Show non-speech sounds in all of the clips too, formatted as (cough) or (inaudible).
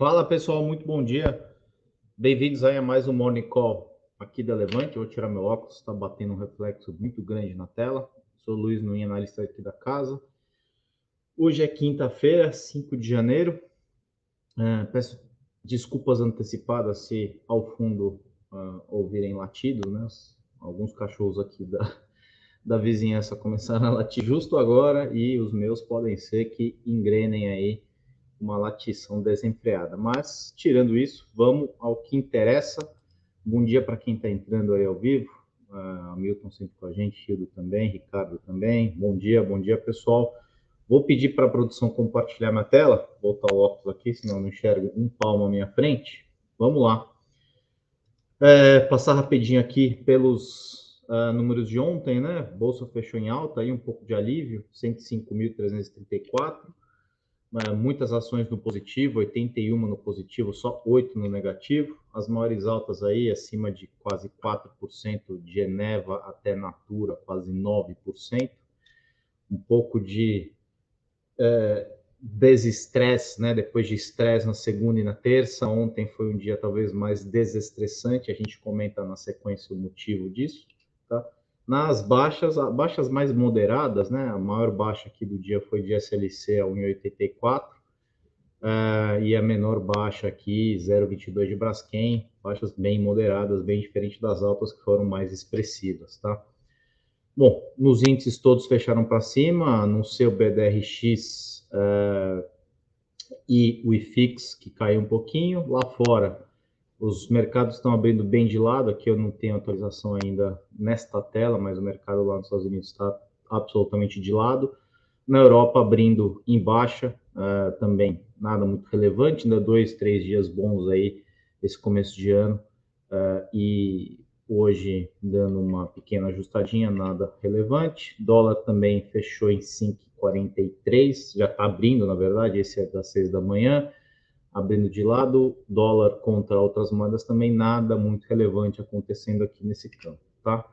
Fala pessoal, muito bom dia. Bem-vindos aí a mais um Morning Call aqui da Levante. Eu vou tirar meu óculos, está batendo um reflexo muito grande na tela. Sou Luiz Nunes, analista aqui da casa. Hoje é quinta-feira, 5 de janeiro. É, peço desculpas antecipadas se ao fundo uh, ouvirem latidos, né? Alguns cachorros aqui da, (laughs) da vizinhança começaram a latir justo agora e os meus podem ser que engrenem aí uma latição desenfreada. Mas, tirando isso, vamos ao que interessa. Bom dia para quem está entrando aí ao vivo. Uh, Milton sempre com a gente, Hildo também, Ricardo também. Bom dia, bom dia, pessoal. Vou pedir para a produção compartilhar minha tela. Vou botar o óculos aqui, senão eu não enxergo um palmo à minha frente. Vamos lá. É, passar rapidinho aqui pelos uh, números de ontem, né? Bolsa fechou em alta, aí um pouco de alívio, 105.334. Uh, muitas ações no positivo, 81 no positivo, só 8 no negativo. As maiores altas aí, acima de quase 4% de Eneva até Natura, quase 9%. Um pouco de é, desestresse, né? Depois de estresse na segunda e na terça. Ontem foi um dia talvez mais desestressante. A gente comenta na sequência o motivo disso, tá? Nas baixas, baixas mais moderadas, né? A maior baixa aqui do dia foi de SLC a 1,84. Uh, e a menor baixa aqui, 0,22 de Braskem, baixas bem moderadas, bem diferente das altas que foram mais expressivas, tá? Bom, nos índices todos fecharam para cima, no seu BDRX uh, e o IFIX, que caiu um pouquinho. Lá fora, os mercados estão abrindo bem de lado. Aqui eu não tenho atualização ainda nesta tela, mas o mercado lá nos Estados Unidos está absolutamente de lado. Na Europa, abrindo em baixa, uh, também nada muito relevante, ainda dois, três dias bons aí esse começo de ano. Uh, e hoje dando uma pequena ajustadinha, nada relevante. Dólar também fechou em 5,43, já está abrindo, na verdade, esse é das 6 da manhã, abrindo de lado. Dólar contra outras moedas também, nada muito relevante acontecendo aqui nesse campo, tá?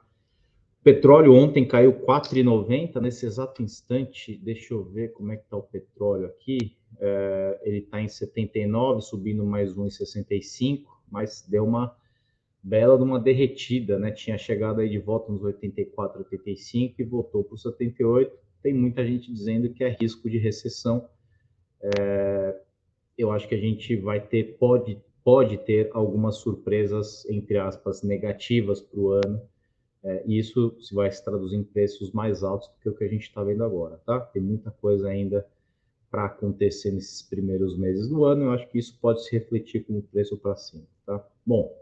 Petróleo ontem caiu 4,90 nesse exato instante. Deixa eu ver como é que está o petróleo aqui. É, ele está em 79, subindo mais 1,65, mas deu uma bela de uma derretida, né? Tinha chegado aí de volta nos 84, 85 e voltou para os 78. Tem muita gente dizendo que é risco de recessão. É, eu acho que a gente vai ter, pode, pode ter algumas surpresas, entre aspas, negativas para o ano. É, isso se vai se traduzir em preços mais altos do que o que a gente está vendo agora, tá? Tem muita coisa ainda para acontecer nesses primeiros meses do ano. Eu acho que isso pode se refletir com o preço para cima, tá? Bom,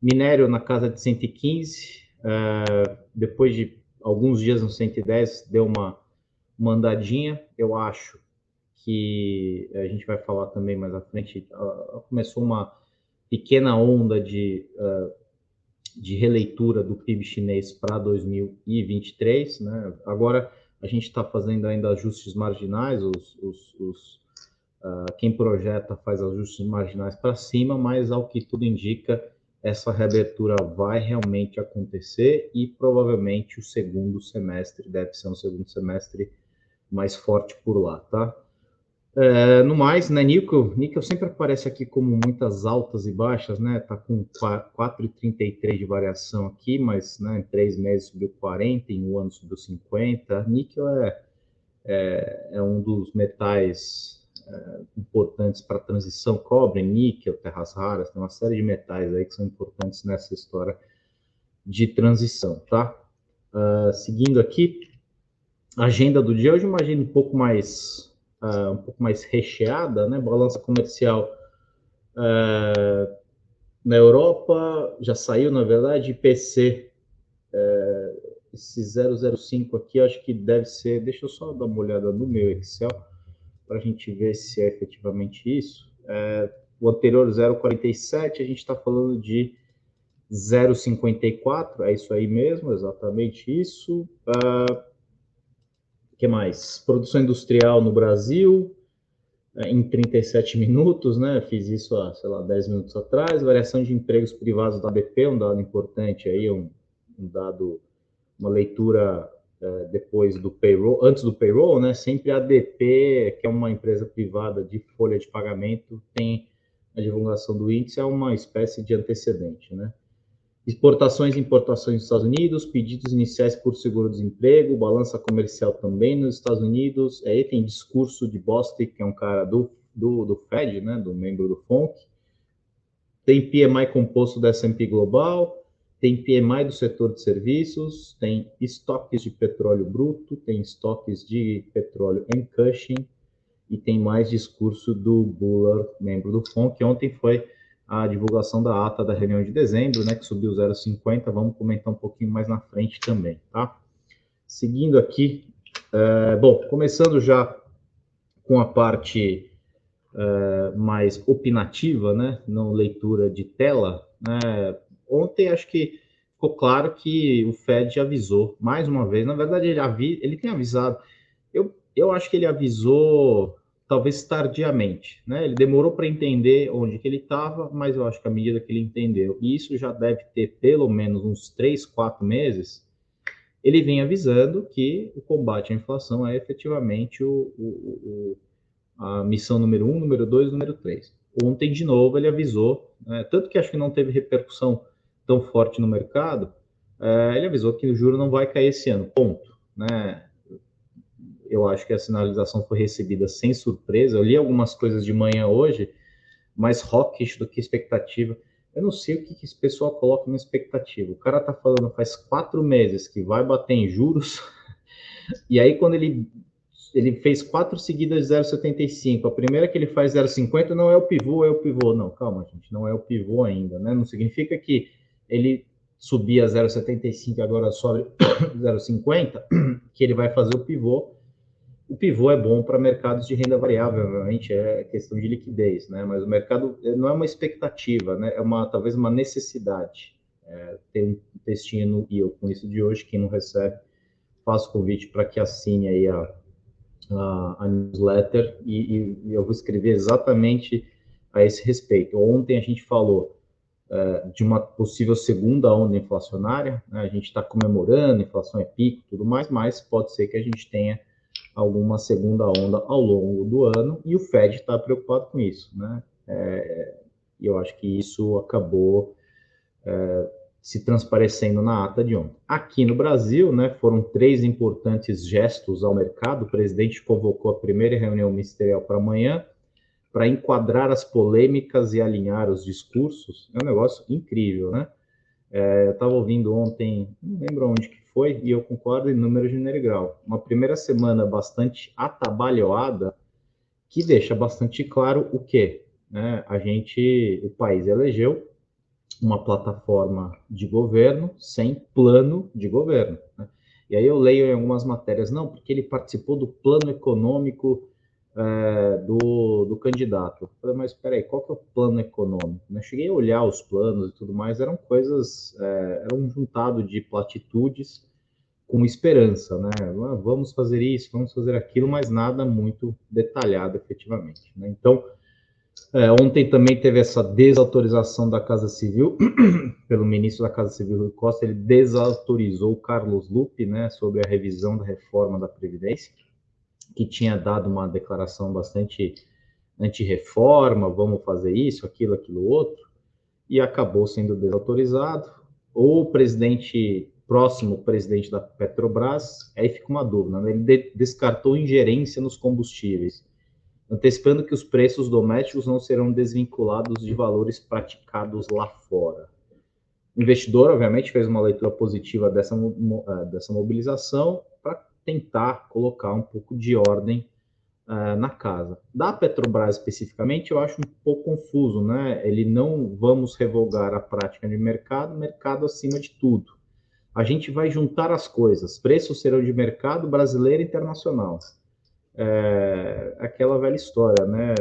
Minério na casa de 115, uh, é, depois de alguns dias no 110, deu uma, mandadinha. Eu acho que a gente vai falar também mais à frente. Uh, começou uma pequena onda de, uh, de releitura do PIB chinês para 2023. Né? Agora a gente está fazendo ainda ajustes marginais, os, os, os quem projeta faz ajustes marginais para cima, mas ao que tudo indica, essa reabertura vai realmente acontecer e provavelmente o segundo semestre deve ser um segundo semestre mais forte por lá, tá? É, no mais, né, níquel, níquel sempre aparece aqui como muitas altas e baixas, né? Tá com 4,33 de variação aqui, mas né, em três meses subiu 40, em um ano subiu 50. Níquel é, é, é um dos metais uh, importantes para a transição, cobre, níquel, terras raras, tem uma série de metais aí que são importantes nessa história de transição, tá? Uh, seguindo aqui, agenda do dia, hoje agenda um pouco mais, uh, um pouco mais recheada, né? Balança comercial uh, na Europa, já saiu, na verdade, IPC, esse 005 aqui, acho que deve ser, deixa eu só dar uma olhada no meu Excel, para a gente ver se é efetivamente isso. É, o anterior 0,47, a gente está falando de 0,54, é isso aí mesmo, exatamente isso. Uh, que mais? Produção industrial no Brasil, é, em 37 minutos, né? Fiz isso há, sei lá, 10 minutos atrás. Variação de empregos privados da BP, um dado importante aí, um, um dado, uma leitura é, depois do payroll, antes do payroll, né, sempre a ADP, que é uma empresa privada de folha de pagamento, tem a divulgação do índice é uma espécie de antecedente, né? Exportações e importações nos Estados Unidos, pedidos iniciais por seguro-desemprego, balança comercial também nos Estados Unidos. Aí tem discurso de Bostic, que é um cara do, do, do Fed, né, do membro do FONC. Tem PMI composto da S&P Global, tem PMI do setor de serviços, tem estoques de petróleo bruto, tem estoques de petróleo em Cushing e tem mais discurso do Buller, membro do FONC, ontem foi a divulgação da ata da reunião de dezembro, né, que subiu 0,50, vamos comentar um pouquinho mais na frente também, tá? Seguindo aqui, é, bom, começando já com a parte é, mais opinativa, né, não leitura de tela, né, ontem acho que ficou claro que o Fed avisou mais uma vez. Na verdade, ele, avi, ele tem avisado. Eu, eu acho que ele avisou talvez tardiamente, né? Ele demorou para entender onde que ele estava, mas eu acho que à medida que ele entendeu, e isso já deve ter pelo menos uns três, quatro meses, ele vem avisando que o combate à inflação é efetivamente o, o, o a missão número um, número dois, número três. Ontem, de novo, ele avisou, né? tanto que acho que não teve repercussão tão forte no mercado, é, ele avisou que o juro não vai cair esse ano, ponto. Né? Eu acho que a sinalização foi recebida sem surpresa. Eu li algumas coisas de manhã hoje, mais hawkish do que expectativa. Eu não sei o que, que esse pessoal coloca na expectativa. O cara tá falando faz quatro meses que vai bater em juros, (laughs) e aí quando ele ele fez quatro seguidas de 0,75. A primeira que ele faz 0,50 não é o pivô, é o pivô. Não, calma, gente, não é o pivô ainda, né? Não significa que ele subia 0,75 agora sobe (coughs) 0,50, (coughs) que ele vai fazer o pivô. O pivô é bom para mercados de renda variável, obviamente é questão de liquidez, né? Mas o mercado não é uma expectativa, né? É uma talvez uma necessidade. É, ter um textinho no eu com isso de hoje, quem não recebe, faço convite para que assine aí a, a, a newsletter e, e, e, eu vou escrever exatamente a esse respeito. Ontem a gente falou é, de uma possível segunda onda inflacionária, né? a gente está comemorando, inflação é pico tudo mais, mas pode ser que a gente tenha alguma segunda onda ao longo do ano e o Fed está preocupado com isso, né? É, eu acho que isso acabou é, se transparecendo na ata de ontem. Aqui no Brasil, né, foram três importantes gestos ao mercado. O presidente convocou a primeira reunião ministerial para amanhã para enquadrar as polêmicas e alinhar os discursos. É um negócio incrível, né? É, eu estava ouvindo ontem, não lembro onde que foi, e eu concordo em número de grau. Uma primeira semana bastante atabalhoada, que deixa bastante claro o que né? a gente, o país elegeu uma plataforma de governo sem plano de governo. Né? E aí eu leio em algumas matérias, não, porque ele participou do plano econômico é, do, do candidato. Eu falei, mas espera aí, qual que é o plano econômico? Né? cheguei a olhar os planos e tudo mais, eram coisas, é, era um juntado de platitudes com esperança, né? Ah, vamos fazer isso, vamos fazer aquilo, mas nada muito detalhado efetivamente. Né? Então, é, ontem também teve essa desautorização da Casa Civil, (clears throat) pelo ministro da Casa Civil, Rui Costa, ele desautorizou o Carlos Lupe, né, sobre a revisão da reforma da Previdência, que tinha dado uma declaração bastante anti-reforma, vamos fazer isso, aquilo, aquilo outro, e acabou sendo desautorizado. O presidente, próximo presidente da Petrobras, aí fica uma dúvida, né? ele de descartou ingerência nos combustíveis antecipando que os preços domésticos não serão desvinculados de valores praticados lá fora. O investidor, obviamente, fez uma leitura positiva dessa, eh, dessa mobilização para tentar colocar um pouco de ordem uh, na casa. Da Petrobras, especificamente, eu acho um pouco confuso, né? Ele não vamos revogar a prática de mercado, mercado acima de tudo. A gente vai juntar as coisas, preços serão de mercado brasileiro e internacional é, aquela velha história, né?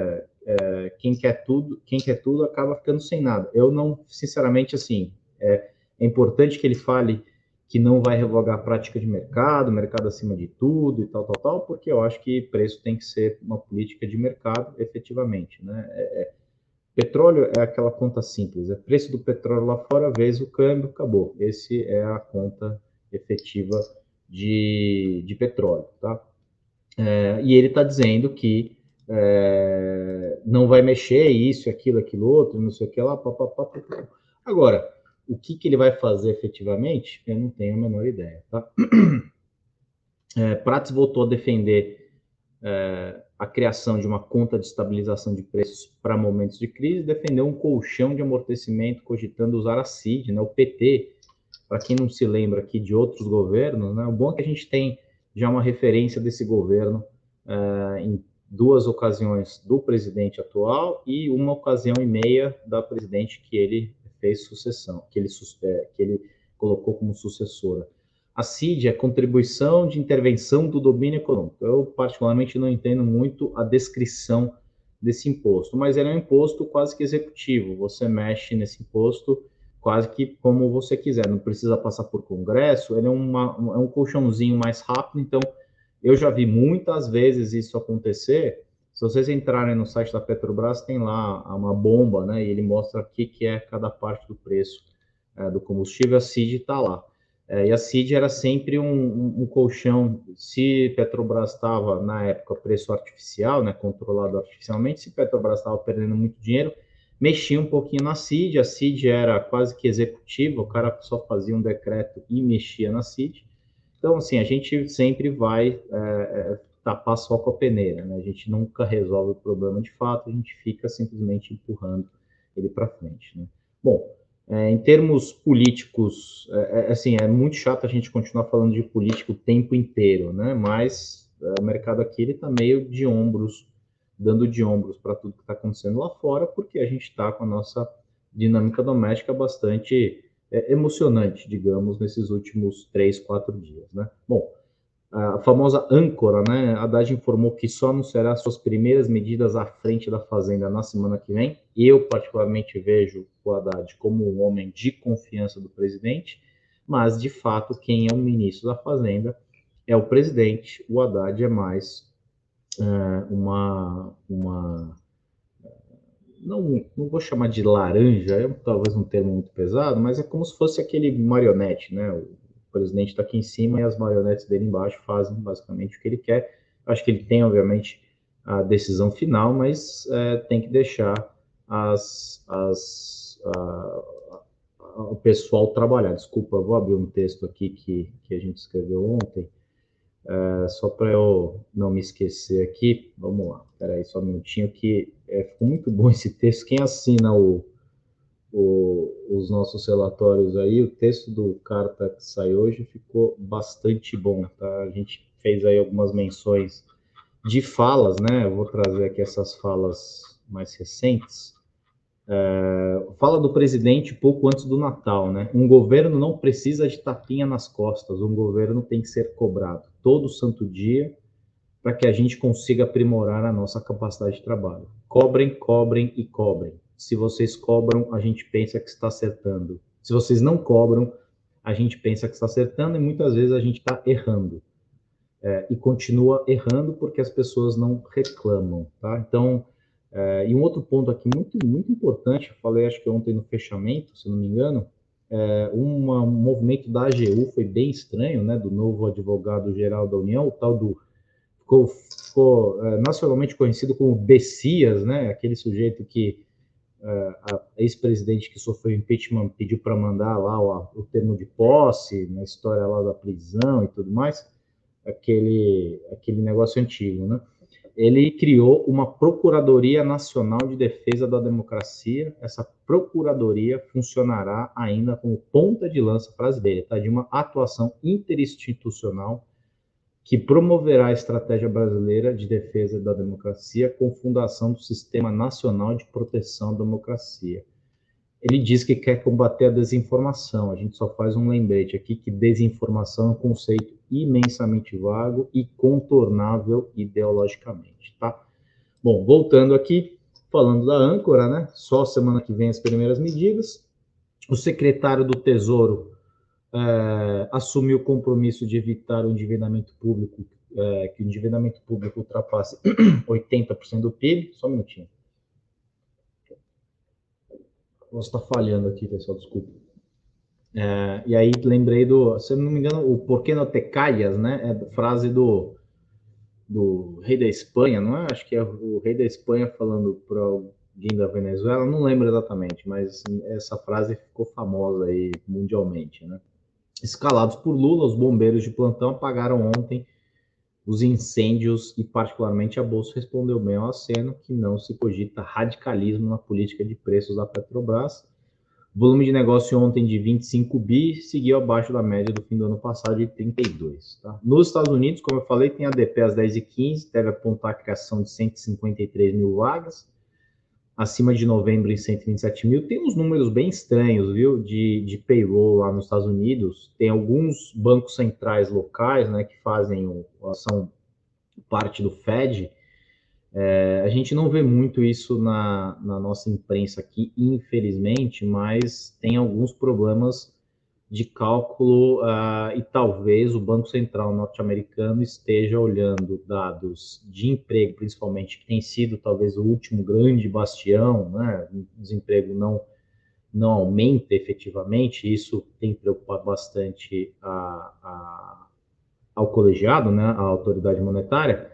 É, quem quer tudo, quem quer tudo acaba ficando sem nada. Eu não, sinceramente, assim, é, é, importante que ele fale que não vai revogar a prática de mercado, mercado acima de tudo e tal, tal, tal, porque eu acho que preço tem que ser uma política de mercado, efetivamente, né? É, é petróleo é aquela conta simples, é preço do petróleo lá fora vezes o câmbio, acabou. Esse é a conta efetiva de, de petróleo, tá? É, e ele está dizendo que é, não vai mexer isso, aquilo, aquilo outro, não sei o que lá, papapá. Agora, o que, que ele vai fazer efetivamente, eu não tenho a menor ideia, tá? (clears throat) É, Prates voltou a defender é, a criação de uma conta de estabilização de preços para momentos de crise, defendeu um colchão de amortecimento, cogitando usar a CID, né, o PT, para quem não se lembra aqui de outros governos, né, o bom é que a gente tem já uma referência desse governo é, em duas ocasiões do presidente atual e uma ocasião e meia da presidente que ele fez sucessão, que ele, é, que ele colocou como sucessora. A CID é contribuição de intervenção do domínio econômico. Eu, particularmente, não entendo muito a descrição desse imposto, mas ele é um imposto quase que executivo. Você mexe nesse imposto quase que como você quiser, não precisa passar por congresso, ele é, uma, é um colchãozinho mais rápido, então eu já vi muitas vezes isso acontecer. Se vocês entrarem no site da Petrobras, tem lá uma bomba, né? E ele mostra o que, que é cada parte do preço é, do combustível. A CID está lá. É, e a CID era sempre um, um, um colchão. Se Petrobras estava, na época, preço artificial, né? Controlado artificialmente, se Petrobras estava perdendo muito dinheiro, mexia um pouquinho na CID. A CID era quase que executiva, o cara só fazia um decreto e mexia na CID. Então, assim, a gente sempre vai é, é, tapar só com a peneira, né? A gente nunca resolve o problema de fato, a gente fica simplesmente empurrando ele para frente, né? Bom, é, em termos políticos, é, é, assim, é muito chato a gente continuar falando de político o tempo inteiro, né? Mas é, o mercado aqui ele está meio de ombros, dando de ombros para tudo que está acontecendo lá fora, porque a gente está com a nossa dinâmica doméstica bastante é, emocionante, digamos, nesses últimos três, quatro dias, né? Bom, a famosa âncora, né? A Haddad informou que só anunciará suas primeiras medidas à frente da Fazenda na semana que vem. Eu, particularmente, vejo o Haddad como um homem de confiança do presidente, mas, de fato, quem é o ministro da Fazenda é o presidente. O Haddad é mais é, uma, uma não, não vou chamar de laranja, é talvez um termo muito pesado, mas é como se fosse aquele marionete, né? O presidente está aqui em cima e as marionetes dele embaixo fazem basicamente o que ele quer. Acho que ele tem, obviamente, a decisão final, mas é, tem que deixar as, as, a, a, o pessoal trabalhar. Desculpa, vou abrir um texto aqui que, que a gente escreveu ontem. É, só para eu não me esquecer aqui, vamos lá, peraí, só um minutinho, que é, ficou muito bom esse texto. Quem assina o, o, os nossos relatórios aí, o texto do Carta que sai hoje ficou bastante bom, tá? A gente fez aí algumas menções de falas, né? Eu vou trazer aqui essas falas mais recentes. É, fala do presidente pouco antes do Natal, né? Um governo não precisa de tapinha nas costas, um governo tem que ser cobrado todo santo dia para que a gente consiga aprimorar a nossa capacidade de trabalho. Cobrem, cobrem e cobrem. Se vocês cobram, a gente pensa que está acertando. Se vocês não cobram, a gente pensa que está acertando e muitas vezes a gente está errando. É, e continua errando porque as pessoas não reclamam, tá? Então, é, e um outro ponto aqui muito, muito importante, eu falei acho que ontem no fechamento, se não me engano, é, uma, um movimento da AGU foi bem estranho, né, do novo advogado-geral da União, o tal do, ficou, ficou é, nacionalmente conhecido como Bessias, né, aquele sujeito que a ex-presidente que sofreu impeachment pediu para mandar lá o, o, termo de posse, na história lá da prisão e tudo mais, aquele, aquele negócio antigo, né, ele criou uma Procuradoria Nacional de Defesa da Democracia. Essa Procuradoria funcionará ainda como ponta de lança brasileira, tá? de uma atuação interinstitucional que promoverá a estratégia brasileira de defesa da democracia com fundação do Sistema Nacional de Proteção à Democracia. Ele diz que quer combater a desinformação. A gente só faz um lembrete aqui que desinformação é um conceito imensamente vago e contornável ideologicamente, tá? Bom, voltando aqui, falando da âncora, né? Só semana que vem as primeiras medidas. O secretário do Tesouro é, assumiu o compromisso de evitar o endividamento público, é, que o endividamento público ultrapasse (clears throat) 80% do PIB. Só um minutinho. Você está falhando aqui, pessoal, desculpa. É, e aí lembrei do, se não me engano, o Porquê não te calhas, né? É frase do, do rei da Espanha, não é? Acho que é o rei da Espanha falando para alguém da Venezuela, não lembro exatamente, mas essa frase ficou famosa aí mundialmente, né? Escalados por Lula, os bombeiros de plantão apagaram ontem os incêndios e, particularmente, a Bolsa respondeu bem ao aceno que não se cogita radicalismo na política de preços da Petrobras. O volume de negócio ontem de 25 bi seguiu abaixo da média do fim do ano passado de 32. Tá? Nos Estados Unidos, como eu falei, tem a DP às 10h15, deve apontar a criação de 153 mil vagas, acima de novembro em 127 mil. Tem uns números bem estranhos, viu, de, de payroll lá nos Estados Unidos. Tem alguns bancos centrais locais, né, que fazem, são parte do Fed, é, a gente não vê muito isso na, na, nossa imprensa aqui, infelizmente, mas tem alguns problemas de cálculo uh, e talvez o Banco Central norte-americano esteja olhando dados de emprego, principalmente, que tem sido talvez o último grande bastião, né? O desemprego não, não aumenta efetivamente, isso tem preocupado bastante a, a, ao colegiado, né? a autoridade monetária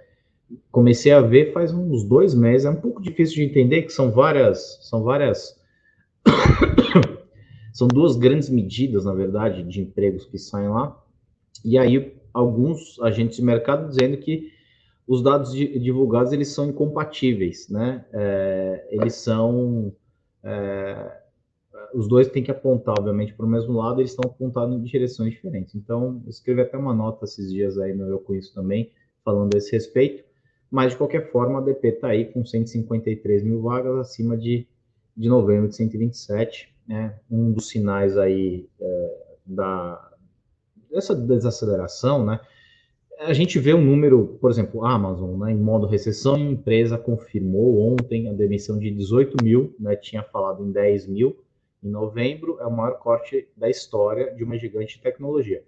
comecei a ver faz uns dois meses. É um pouco difícil de entender que são várias, são várias, são duas grandes medidas, na verdade, de empregos que saem lá. E aí alguns agentes de mercado dizendo que os dados divulgados eles são incompatíveis, né? É, eles são é, os dois têm que apontar, obviamente, para o mesmo lado, eles estão apontando em direções diferentes. Então, eu escrevi até uma nota esses dias aí no Eu Conheço também, falando a esse respeito. Mas, de qualquer forma, a DP está aí com 153 mil vagas acima de, de novembro de 127, né? Um dos sinais aí é, da, dessa desaceleração, né? A gente vê um número, por exemplo, Amazon, né, em modo recessão, a empresa confirmou ontem a demissão de 18 mil, né, tinha falado em 10 mil em novembro, é o maior corte da história de uma gigante de tecnologia.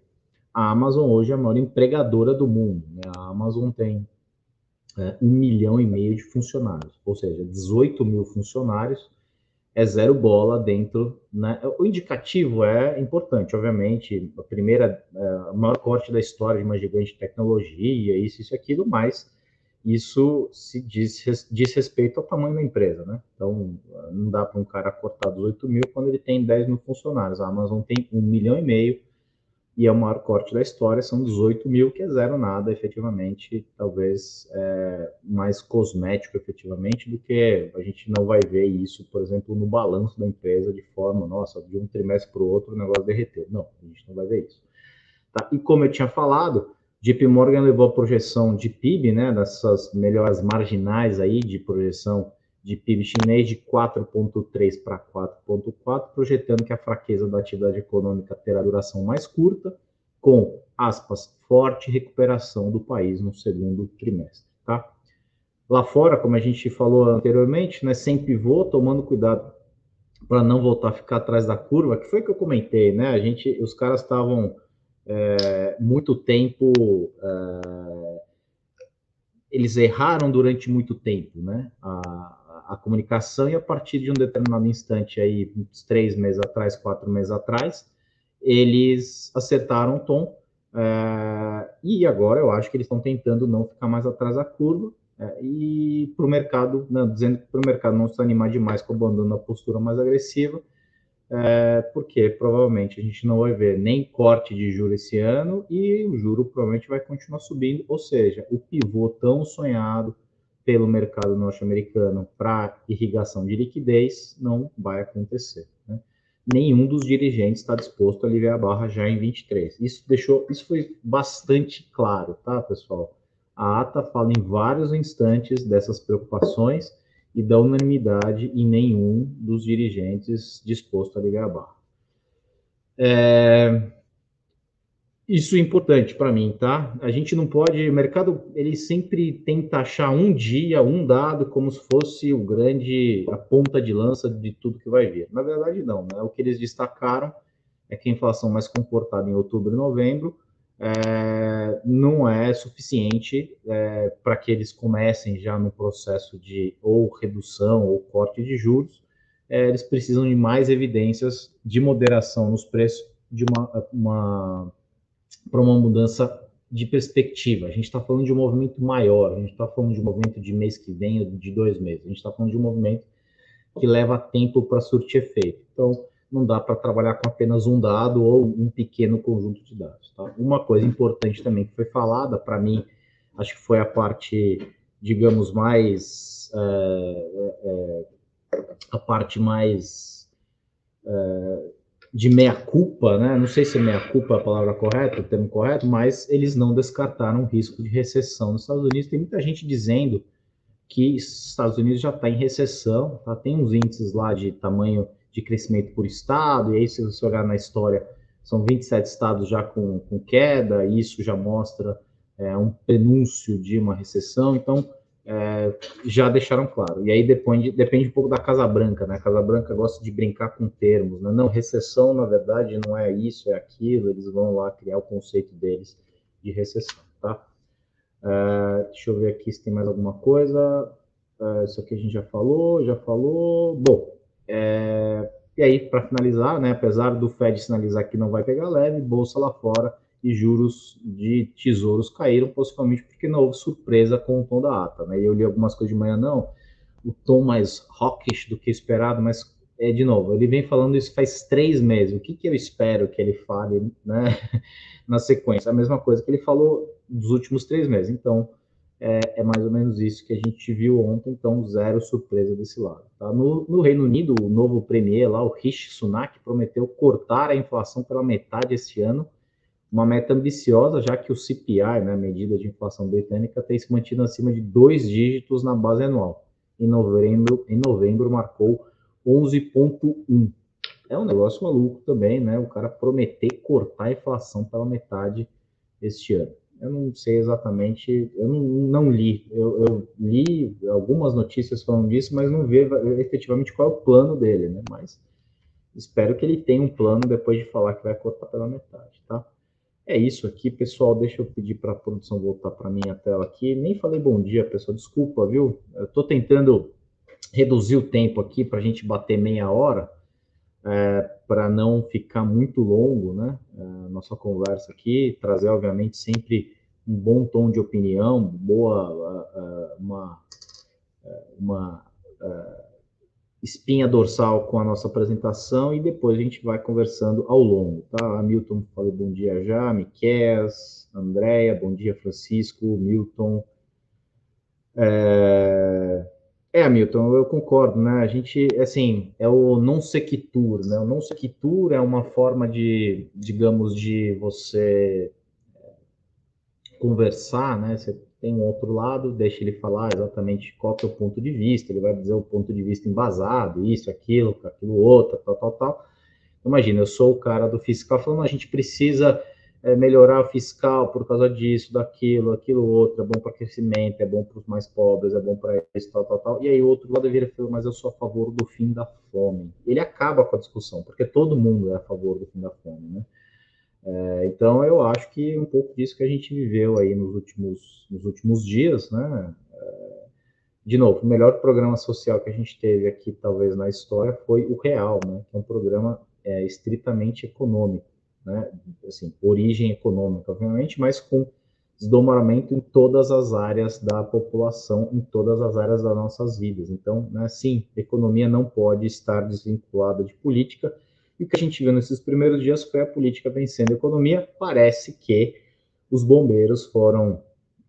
A Amazon hoje é a maior empregadora do mundo. Né? A Amazon tem é, um milhão e meio de funcionários, ou seja, 18 mil funcionários é zero bola dentro. Né? O indicativo é importante, obviamente, a primeira, é, maior corte da história de uma gigante de tecnologia, isso, isso, aquilo, mas isso se diz, diz respeito ao tamanho da empresa, né? Então, não dá para um cara cortar 18 mil quando ele tem 10 mil funcionários. A Amazon tem um milhão e meio e é o maior corte da história, são 18 mil, que é zero nada, efetivamente, talvez é, mais cosmético, efetivamente, do que a gente não vai ver isso, por exemplo, no balanço da empresa, de forma, nossa, de um trimestre para o outro o negócio derreteu. Não, a gente não vai ver isso. Tá? E como eu tinha falado, JP Morgan levou a projeção de PIB, né, dessas melhores marginais aí de projeção de PIB chinês de 4,3 para 4,4, projetando que a fraqueza da atividade econômica terá duração mais curta, com, aspas, forte recuperação do país no segundo trimestre. Tá? Lá fora, como a gente falou anteriormente, né, sem pivô, tomando cuidado para não voltar a ficar atrás da curva, que foi que eu comentei, né? A gente, os caras estavam é, muito tempo é, eles erraram durante muito tempo, né? A, a comunicação e a partir de um determinado instante aí, uns três meses atrás, quatro meses atrás, eles acertaram o tom é, e agora eu acho que eles estão tentando não ficar mais atrás da curva é, e para o mercado, não, dizendo que para o mercado não se animar demais com o abandono da postura mais agressiva, é, porque provavelmente a gente não vai ver nem corte de juro esse ano e o juro provavelmente vai continuar subindo, ou seja, o pivô tão sonhado, pelo mercado norte-americano para irrigação de liquidez não vai acontecer. Né? Nenhum dos dirigentes está disposto a aliviar a barra já em 23. Isso deixou, isso foi bastante claro, tá, pessoal? A ata fala em vários instantes dessas preocupações e da unanimidade em nenhum dos dirigentes disposto a aliviar a barra. É, isso é importante para mim, tá? A gente não pode, o mercado ele sempre tenta achar um dia, um dado como se fosse o grande a ponta de lança de tudo que vai vir. Na verdade não, né? O que eles destacaram é que a inflação mais comportada em outubro e novembro é, não é suficiente é, para que eles comecem já no processo de ou redução ou corte de juros. É, eles precisam de mais evidências de moderação nos preços de uma, uma para uma mudança de perspectiva. A gente está falando de um movimento maior, a gente está falando de um movimento de mês que vem de dois meses. A gente está falando de um movimento que leva tempo para surtir efeito. Então, não dá para trabalhar com apenas um dado ou um pequeno conjunto de dados. Tá? Uma coisa importante também que foi falada, para mim, acho que foi a parte, digamos, mais. É, é, a parte mais. É, de meia-culpa, né? Não sei se meia-culpa é a palavra correta, o termo correto, mas eles não descartaram o risco de recessão nos Estados Unidos. Tem muita gente dizendo que os Estados Unidos já está em recessão, tá? Tem uns índices lá de tamanho de crescimento por estado, e aí se você olhar na história, são 27 estados já com, com queda, e isso já mostra é, um prenúncio de uma recessão, então é, já deixaram claro. E aí depende, depende um pouco da Casa Branca, né? A Casa Branca gosta de brincar com termos, né? Não, recessão, na verdade, não é isso, é aquilo, eles vão lá criar o conceito deles de recessão, tá? É, deixa eu ver aqui se tem mais alguma coisa. É, isso aqui a gente já falou, já falou. Bom, é, e aí, para finalizar, né, apesar do Fed sinalizar que não vai pegar leve, bolsa lá fora e juros de tesouros caíram, possivelmente porque não houve surpresa com o tom da ata. Né? Eu li algumas coisas de manhã, não, o tom mais hawkish do que esperado, mas, é, de novo, ele vem falando isso faz três meses. O que, que eu espero que ele fale né, (laughs) na sequência? A mesma coisa que ele falou dos últimos três meses. Então, é, é, mais ou menos isso que a gente viu ontem, então zero surpresa desse lado. Tá? No, no, Reino Unido, o novo premier lá, o Rishi Sunak, prometeu cortar a inflação pela metade esse ano, uma meta ambiciosa, já que o CPI, né, a medida de inflação britânica, tem se mantido acima de dois dígitos na base anual. Em novembro, em novembro marcou 11,1. É um negócio maluco também, né? O cara prometer cortar a inflação pela metade este ano eu não sei exatamente, eu não, não li. Eu, eu, li algumas notícias falando disso, mas não vi efetivamente qual é o plano dele, né? Mas espero que ele tenha um plano depois de falar que vai cortar pela metade, tá? É isso aqui, pessoal. Deixa eu pedir para a produção voltar para minha tela aqui. Nem falei bom dia, pessoal. Desculpa, viu? Estou tentando reduzir o tempo aqui para a gente bater meia hora é, para não ficar muito longo, né? É, nossa conversa aqui, trazer, obviamente, sempre um bom tom de opinião, boa, uma, uma espinha dorsal com a nossa apresentação e depois a gente vai conversando ao longo, tá? Milton falou bom dia já, Miquel, Andréia, bom dia, Francisco, Milton. É... É, Hamilton, eu concordo, né? A gente, assim, é o non sequitur, né? O non sequitur é uma forma de, digamos, de você conversar, né? Você tem um outro lado, deixa ele falar exatamente qual é o ponto de vista, ele vai dizer o ponto de vista embasado, isso, aquilo, aquilo outro, tal, tal, tal. Imagina, eu sou o cara do fiscal falando, a gente precisa é, melhorar o fiscal por causa disso, daquilo, aquilo outro, é bom para crescimento, é bom para os mais pobres, é bom para isso, tal, tal, tal. E aí o outro lado vira e fala, mas eu sou a favor do fim da fome. Ele acaba com a discussão, porque todo mundo é a favor do fim da fome, né? É, então eu acho que um pouco disso que a gente viveu aí nos últimos, nos últimos dias, né? É, de novo, o melhor programa social que a gente teve aqui, talvez, na história foi o Real, né? Que é um programa é, estritamente econômico né? Assim, origem econômica, obviamente, mas com desdobramento em todas as áreas da população, em todas as áreas das nossas vidas. Então, né, sim, economia não pode estar desvinculada de política. E o que a gente viu nesses primeiros dias foi a política vencendo a economia. Parece que os bombeiros foram.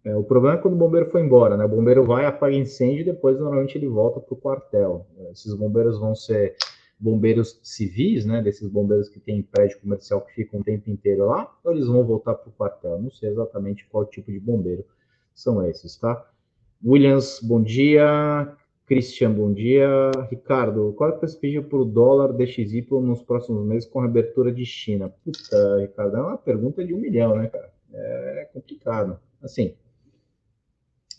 É, o problema é quando o bombeiro foi embora, né? O bombeiro vai, apaga incêndio e depois normalmente ele volta para o quartel. Esses bombeiros vão ser bombeiros civis, né, desses bombeiros que têm prédio comercial que ficam o tempo inteiro lá, ou eles vão voltar para o quartel? Não sei exatamente qual tipo de bombeiro são esses, tá? Williams, bom dia. Christian, bom dia. Ricardo, qual é a perspectiva para o dólar DXY nos próximos meses com a abertura de China? Puta, Ricardo, é uma pergunta de um milhão, né, cara? É complicado. Assim,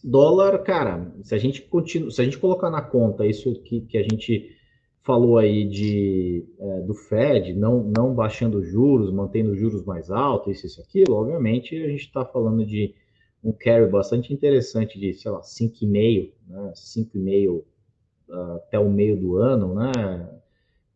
dólar, cara, se a gente continua, se a gente colocar na conta isso que, que a gente falou aí de, é, do Fed não, não baixando juros, mantendo juros mais altos, isso, isso, aquilo, obviamente a gente está falando de um carry bastante interessante de, sei lá, 5,5, né, 5,5 uh, até o meio do ano, né,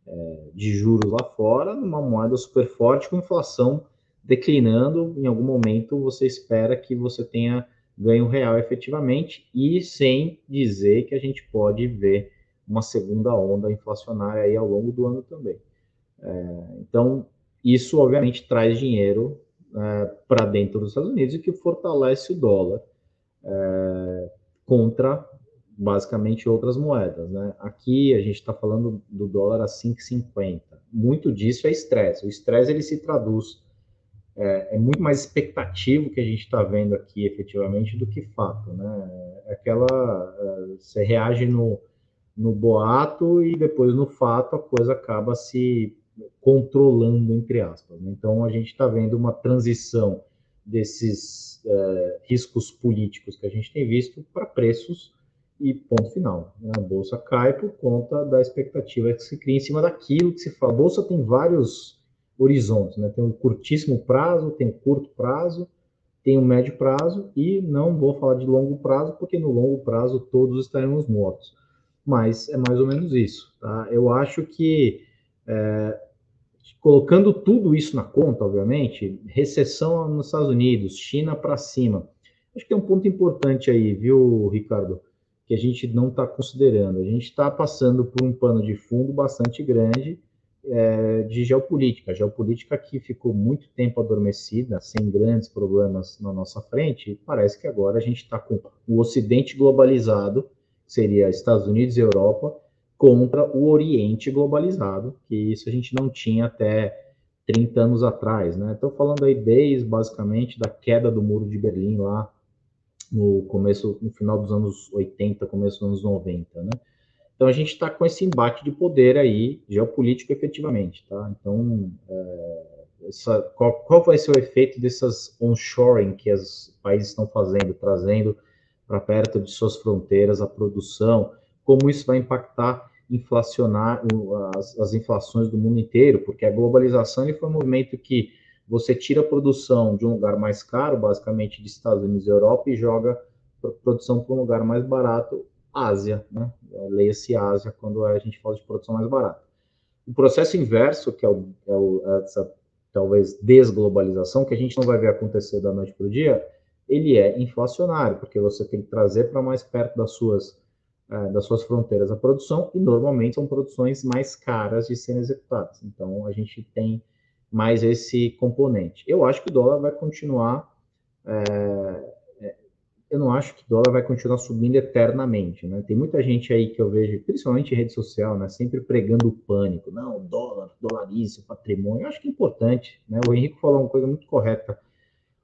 é, de juros lá fora, numa moeda super forte com inflação declinando, em algum momento você espera que você tenha ganho real efetivamente, e sem dizer que a gente pode ver uma segunda onda inflacionária aí ao longo do ano também. É, então, isso obviamente traz dinheiro é, para dentro dos Estados Unidos e que fortalece o dólar é, contra basicamente outras moedas. Né? Aqui a gente está falando do dólar a 5,50. Muito disso é estresse. O estresse ele se traduz é, é, muito mais expectativo que a gente está vendo aqui efetivamente do que fato, né? É aquela você reage no, no boato e depois no fato a coisa acaba se controlando entre aspas. Né? Então a gente está vendo uma transição desses é, riscos políticos que a gente tem visto para preços e ponto final. Né? A bolsa cai por conta da expectativa que se cria em cima daquilo que se fala. A bolsa tem vários horizontes, né? Tem um curtíssimo prazo, tem um curto prazo, tem um médio prazo e não vou falar de longo prazo porque no longo prazo todos estaremos mortos. Mas é mais ou menos isso, tá? Eu acho que é, colocando tudo isso na conta, obviamente, recessão nos Estados Unidos, China para cima, acho que tem um ponto importante aí, viu, Ricardo? que a gente não está considerando. A gente está passando por um pano de fundo bastante grande é, de geopolítica. A geopolítica que ficou muito tempo adormecida, sem grandes problemas na nossa frente, e parece que agora a gente está com o Ocidente globalizado, seria Estados Unidos e Europa, contra o Oriente globalizado, que isso a gente não tinha até 30 anos atrás, né? Estou falando aí desde, basicamente, da queda do Muro de Berlim lá no começo, no final dos anos 80, começo dos anos 90, né? Então a gente está com esse embate de poder aí, geopolítico efetivamente, tá? Então, é, essa, qual, qual, vai ser o efeito dessas onshoring que os países estão fazendo, trazendo para perto de suas fronteiras a produção, como isso vai impactar inflacionar as, as inflações do mundo inteiro, porque a globalização foi um movimento que você tira a produção de um lugar mais caro, basicamente de Estados Unidos e Europa, e joga a produção para um lugar mais barato, Ásia, né? Leia-se Ásia quando a gente fala de produção mais barata. O processo inverso, que é, o, é o, essa talvez desglobalização, que a gente não vai ver acontecer da noite para o dia, ele é inflacionário, porque você tem que trazer para mais perto das suas, é, das suas fronteiras a produção, e normalmente são produções mais caras de serem executadas. Então, a gente tem mais esse componente. Eu acho que o dólar vai continuar. É, é, eu não acho que o dólar vai continuar subindo eternamente, né? Tem muita gente aí que eu vejo, principalmente em rede social, né, sempre pregando o pânico. Não, dólar, dolarize, patrimônio. Eu acho que é importante, né? O Henrique falou uma coisa muito correta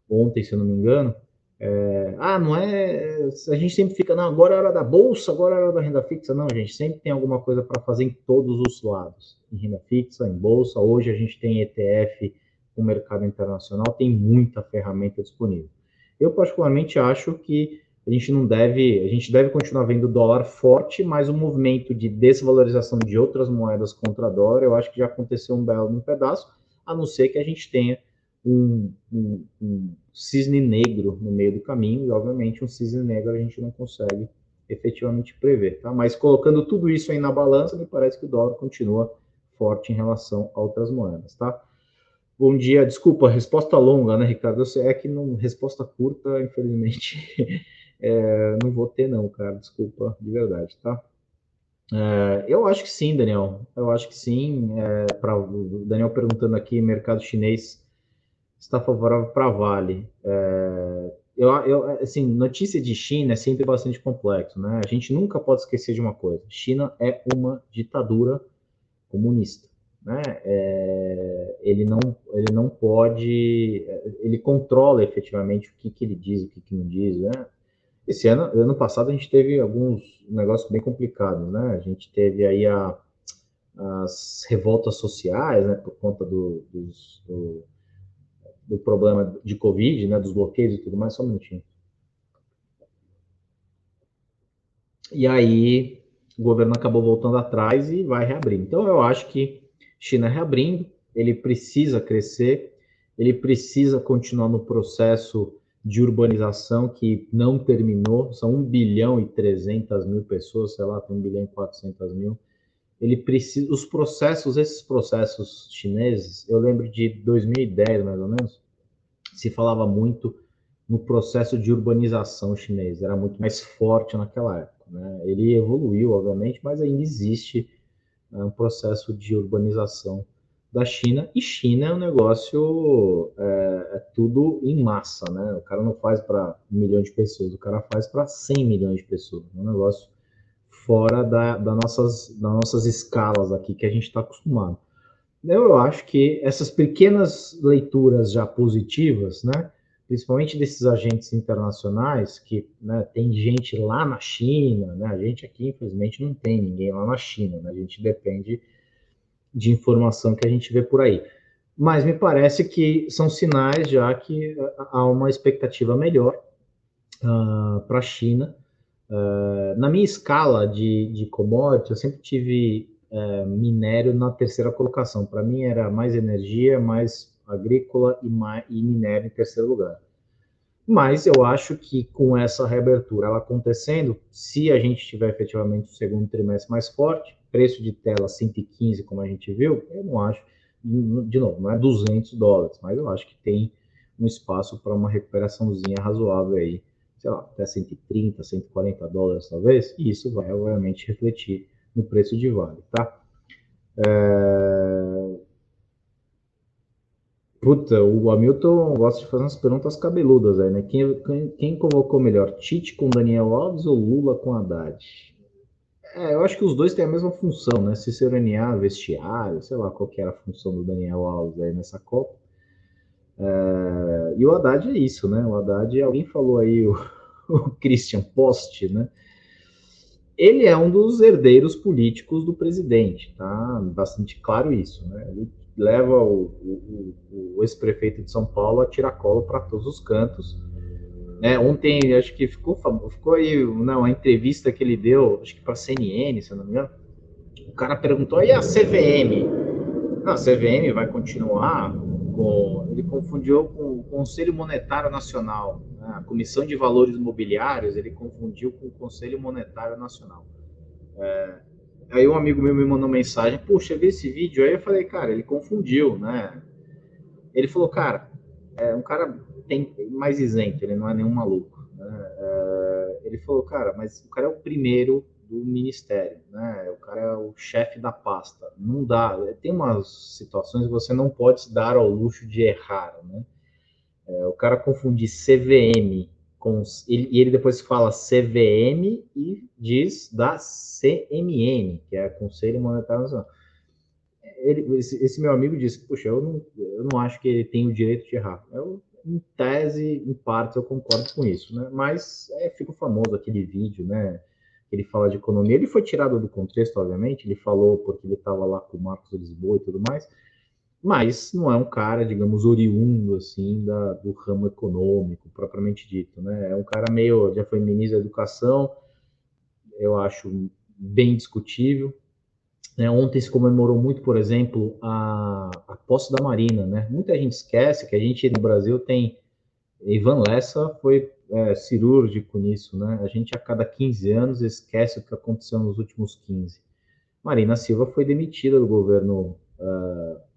ontem, se eu não me engano. É, ah, não é. A gente sempre fica, não, agora é hora da bolsa, agora é hora da renda fixa. Não, a gente sempre tem alguma coisa para fazer em todos os lados. Em renda fixa, em bolsa. Hoje a gente tem ETF, o mercado internacional tem muita ferramenta disponível. Eu, particularmente, acho que a gente não deve, a gente deve continuar vendo o dólar forte, mas o movimento de desvalorização de outras moedas contra dólar, eu acho que já aconteceu um belo um pedaço, a não ser que a gente tenha um, um, um, cisne negro no meio do caminho, e obviamente um cisne negro a gente não consegue efetivamente prever, tá? Mas colocando tudo isso aí na balança, me parece que o dólar continua forte em relação a outras moedas, tá? Bom dia, desculpa, resposta longa, né, Ricardo? Sei, é que não, resposta curta, infelizmente, (laughs) é, não vou ter não, cara, desculpa, de verdade, tá? É, eu acho que sim, Daniel. Eu acho que sim. É, o Daniel perguntando aqui, mercado chinês está favorável para Vale. É, eu, eu, assim, notícia de China é sempre bastante complexo, né? A gente nunca pode esquecer de uma coisa: China é uma ditadura comunista, né? É, ele não, ele não pode, ele controla efetivamente o que, que ele diz, o que, que não diz, né? Esse ano, ano passado, a gente teve alguns negócios bem complicados, né? A gente teve aí a, as revoltas sociais, né? Por conta do, dos, do, do problema de Covid, né, dos bloqueios e tudo mais, só um minutinho. E aí o governo acabou voltando atrás e vai reabrir. Então eu acho que China reabrindo, ele precisa crescer, ele precisa continuar no processo de urbanização que não terminou, são 1 bilhão e 300 mil pessoas, sei lá, tem 1 bilhão e 400 mil. Ele precisa, os processos, esses processos chineses, eu lembro de 2010 mais ou menos, se falava muito no processo de urbanização chinês, era muito mais forte naquela época. Né? Ele evoluiu, obviamente, mas ainda existe né, um processo de urbanização da China, e China é um negócio, é, é tudo em massa, né? O cara não faz para um milhão de pessoas, o cara faz para 100 milhões de pessoas. É um negócio fora da, da nossas, das nossas escalas aqui que a gente está acostumado. Eu acho que essas pequenas leituras já positivas, né? principalmente desses agentes internacionais, que né, tem gente lá na China, né? a gente aqui, infelizmente, não tem ninguém lá na China, né? a gente depende de informação que a gente vê por aí. Mas me parece que são sinais já que há uma expectativa melhor uh, para a China. Uh, na minha escala de, de commodity, eu sempre tive uh, minério na terceira colocação. Para mim era mais energia, mais agrícola e, mais, e minério em terceiro lugar. Mas eu acho que com essa reabertura ela acontecendo, se a gente tiver efetivamente o segundo trimestre mais forte, preço de tela 115, como a gente viu, eu não acho, de novo, não é 200 dólares, mas eu acho que tem um espaço para uma recuperaçãozinha razoável aí, sei lá, até 130, 140 dólares talvez, e isso vai obviamente refletir no preço de vale, tá? É... Puta, o Hamilton gosta de fazer umas perguntas cabeludas aí, né? Quem, quem, quem convocou melhor, Tite com Daniel Alves ou Lula com Haddad? É, eu acho que os dois têm a mesma função, né? Se serenear vestiário, sei lá qual que era a função do Daniel Alves aí nessa Copa. É, e o Haddad é isso, né? O Haddad, alguém falou aí, o, (laughs) o Christian Post, né? Ele é um dos herdeiros políticos do presidente, tá? Bastante claro isso, né? Ele leva o, o, o ex-prefeito de São Paulo a tiracolo para todos os cantos né, ontem, acho que ficou, ficou aí não, a entrevista que ele deu, acho que para a CNN, se eu não me engano. O cara perguntou, e a CVM? Não, a CVM vai continuar Ele confundiu com o Conselho Monetário Nacional. Né, a Comissão de Valores Imobiliários, ele confundiu com o Conselho Monetário Nacional. É, aí um amigo meu me mandou mensagem, puxa, vi esse vídeo. Aí eu falei, cara, ele confundiu, né? Ele falou, cara, é um cara tem mais isento, ele não é nenhum maluco. Né? É, ele falou, cara, mas o cara é o primeiro do ministério, né? O cara é o chefe da pasta. Não dá. Tem umas situações que você não pode se dar ao luxo de errar, né? É, o cara confundir CVM com ele, e ele depois fala CVM e diz da CMN, que é Conselho Monetário Nacional ele, esse, esse, meu amigo disse, puxa, eu não, eu não acho que ele tem o direito de errar. Eu, em tese, em parte, eu concordo com isso, né? Mas é, fica famoso aquele vídeo, né? Ele fala de economia. Ele foi tirado do contexto, obviamente. Ele falou porque ele estava lá com o Marcos Lisboa e tudo mais. Mas não é um cara, digamos, oriundo, assim, da, do ramo econômico, propriamente dito, né? É um cara meio, já foi ministro da Educação, eu acho bem discutível, né, ontem se comemorou muito, por exemplo, a, a posse da Marina. Né? Muita gente esquece que a gente no Brasil tem. Ivan Lessa foi é, cirúrgico nisso. Né? A gente a cada 15 anos esquece o que aconteceu nos últimos 15. Marina Silva foi demitida do governo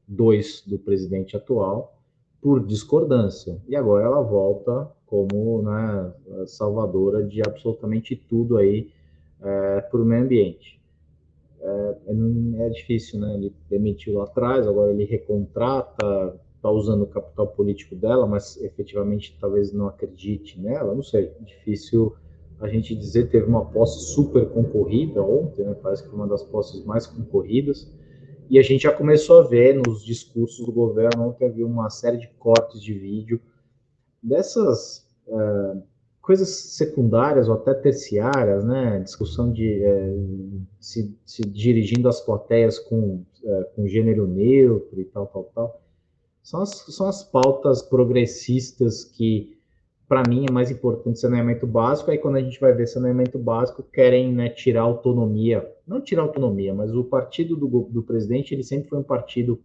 2 uh, do presidente atual por discordância. E agora ela volta como né, salvadora de absolutamente tudo aí é, para o meio ambiente é, é, é difícil, né? Ele demitiu lá atrás, agora ele recontrata, está usando o capital político dela, mas efetivamente talvez não acredite nela, não sei, difícil a gente dizer. Teve uma posse super concorrida ontem, né? parece que uma das posses mais concorridas, e a gente já começou a ver nos discursos do governo, ontem havia uma série de cortes de vídeo dessas. Uh, coisas secundárias ou até terciárias, né? Discussão de é, se, se, dirigindo às plateias com, é, com gênero neutro e tal, tal, tal. São as, são as pautas progressistas que, para mim, é mais importante saneamento básico. Aí, quando a gente vai ver saneamento básico, querem né, tirar autonomia. Não tirar autonomia, mas o partido do, do presidente, ele sempre foi um partido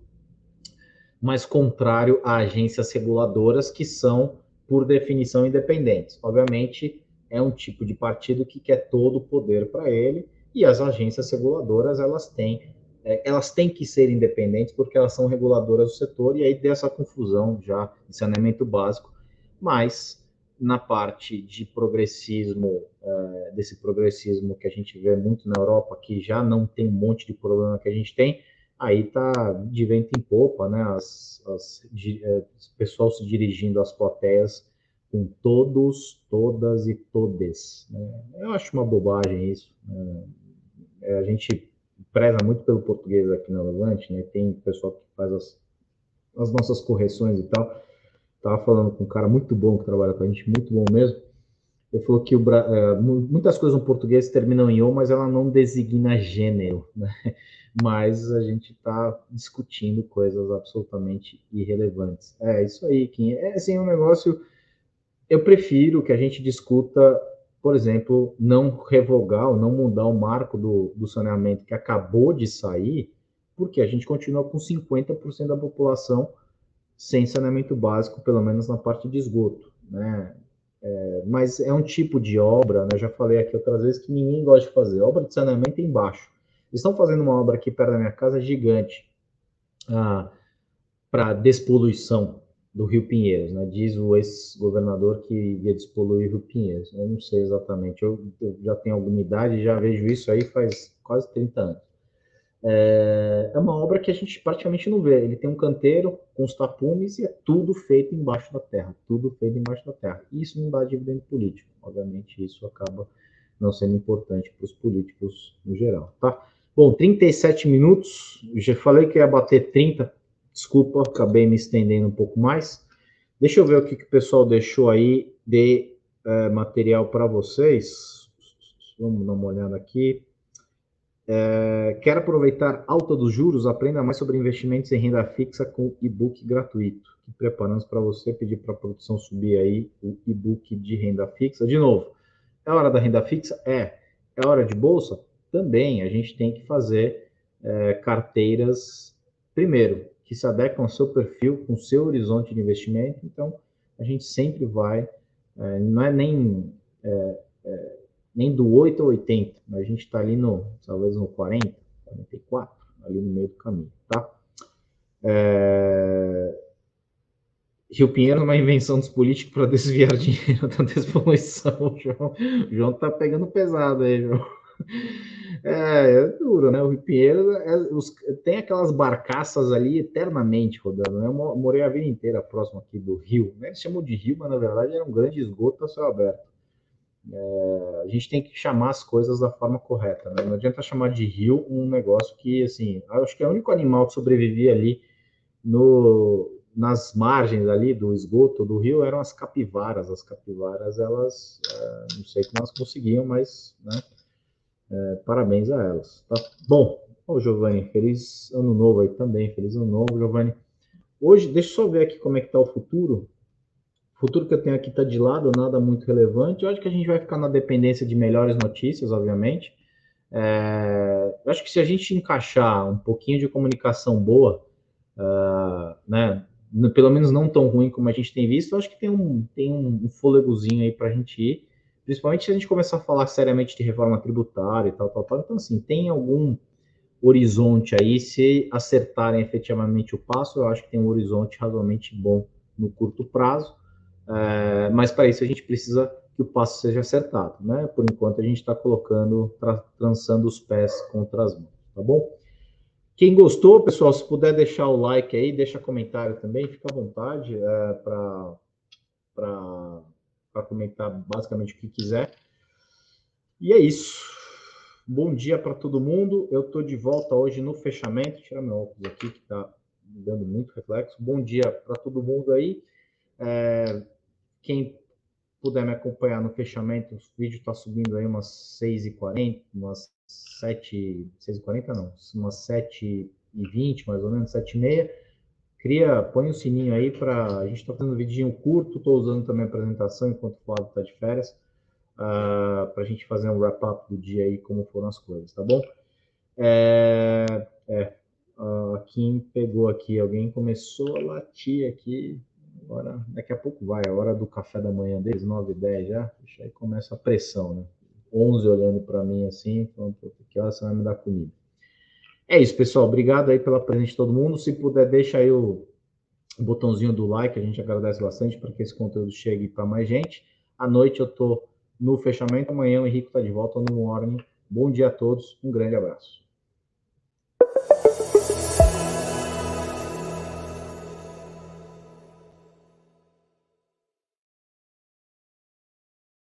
mais contrário a agências reguladoras que são por definição, independentes. Obviamente, é um tipo de partido que quer todo o poder para ele, e as agências reguladoras, elas têm é, elas têm que ser independentes porque elas são reguladoras do setor e aí dessa confusão já de saneamento básico, mas na parte de progressismo, é, desse progressismo que a gente vê muito na Europa, que já não tem um monte de problema que a gente tem, aí tá de vento em popa, né? As, as, de, é, pessoal se dirigindo às plateias com todos, todas e todes. Né? Eu acho uma bobagem isso. Né? É, a gente preza muito pelo português aqui na Levante, né? Tem pessoal que faz as, as nossas correções e tal. Tava falando com um cara muito bom que trabalha com a gente, muito bom mesmo. Ele falou que o, é, muitas coisas no português terminam em ou, mas ela não designa gênero, né? (laughs) Mas a gente está discutindo coisas absolutamente irrelevantes. É isso aí, Kim. É assim, um negócio. Eu prefiro que a gente discuta, por exemplo, não revogar ou não mudar o marco do, do saneamento que acabou de sair, porque a gente continua com 50% da população sem saneamento básico, pelo menos na parte de esgoto, né? É, mas é um tipo de obra, né? já falei aqui outras vezes, que ninguém gosta de fazer. Obra de saneamento é embaixo. Eles estão fazendo uma obra aqui perto da minha casa gigante ah, para despoluição do Rio Pinheiros, né? Diz o ex-governador que ia despoluir o Rio Pinheiros. Eu não sei exatamente, eu, eu já tenho alguma idade, já vejo isso aí faz quase 30 anos. É, é, uma obra que a gente praticamente não vê. Ele tem um canteiro com os tapumes e é tudo feito embaixo da terra, tudo feito embaixo da terra. Isso não dá dividendo político. Obviamente, isso acaba não sendo importante para os políticos no geral, tá? Bom, 37 minutos. Já falei que ia bater 30. Desculpa, acabei me estendendo um pouco mais. Deixa eu ver o que, que o pessoal deixou aí de é, material para vocês. Vamos dar uma olhada aqui. É, quer aproveitar alta dos juros? Aprenda mais sobre investimentos em renda fixa com e-book gratuito. Que preparamos para você pedir para a produção subir aí o e-book de renda fixa. De novo, é hora da renda fixa? É. É hora de bolsa? Também. A gente tem que fazer é, carteiras, primeiro, que se adequam ao seu perfil, com o seu horizonte de investimento. Então, a gente sempre vai, é, não é nem é, é nem do 8 ao 80, mas a gente está ali no, talvez no 40, 44, ali no meio do caminho, tá? É... Rio Pinheiro é uma invenção dos políticos para (laughs) desviar dinheiro da despoluição. João, o João tá pegando pesado aí, João. É, é duro, né? O Rio Pinheiro é, os, tem aquelas barcaças ali eternamente rodando. Né? Eu morei a vida inteira próximo aqui do rio. Né? Eles chamam de rio, mas na verdade era um grande esgoto a céu aberto. É, a gente tem que chamar as coisas da forma correta, né? Não adianta chamar de rio um negócio que, assim, acho que é o único animal que sobrevivia ali no, nas margens ali do esgoto do rio eram as capivaras. As capivaras, elas, é, não sei como elas conseguiam, mas, né, é, parabéns a elas, tá? Bom, ô Giovanni, feliz ano novo aí também, feliz ano novo, Giovanni. Hoje, deixa eu só ver aqui como é que tá o futuro. O futuro que eu tenho aqui está de lado, nada muito relevante. Eu acho que a gente vai ficar na dependência de melhores notícias, obviamente. É, eu acho que se a gente encaixar um pouquinho de comunicação boa, uh, né, pelo menos não tão ruim como a gente tem visto, eu acho que tem um, tem um fôlegozinho aí para a gente ir, principalmente se a gente começar a falar seriamente de reforma tributária e tal, tal, tal. Então, assim, tem algum horizonte aí, se acertarem efetivamente o passo, eu acho que tem um horizonte razoavelmente bom no curto prazo. É, mas para isso a gente precisa que o passo seja acertado, né? Por enquanto a gente está colocando, tra trançando os pés contra as mãos, tá bom? Quem gostou, pessoal, se puder deixar o like aí, deixa comentário também, fica à vontade é, para comentar basicamente o que quiser. E é isso. Bom dia para todo mundo. Eu estou de volta hoje no fechamento. Tirar meu óculos aqui, que está dando muito reflexo. Bom dia para todo mundo aí. É, quem puder me acompanhar no fechamento, o vídeo está subindo aí umas 6h40, umas 7 6h40 não, umas 7h20, mais ou menos, 7h30. Cria, põe o sininho aí para. A gente está fazendo um vidinho curto, estou usando também a apresentação enquanto o Flávio está de férias, uh, ah, para a gente fazer um wrap-up do dia aí, como foram as coisas, tá bom? É, é, uh, Kim pegou aqui, alguém começou a latir aqui, Agora, daqui a pouco vai, a hora do café da manhã deles, 9 e 10 já, aí começa a pressão, né? 11 olhando para mim assim, falando, que hora você vai me dar comida? É isso, pessoal. Obrigado aí pela presença de todo mundo. Se puder, deixa aí o botãozinho do like, a gente agradece bastante para que esse conteúdo chegue para mais gente. À noite eu tô no fechamento, amanhã o Henrique está de volta no Morning. Bom dia a todos, um grande abraço.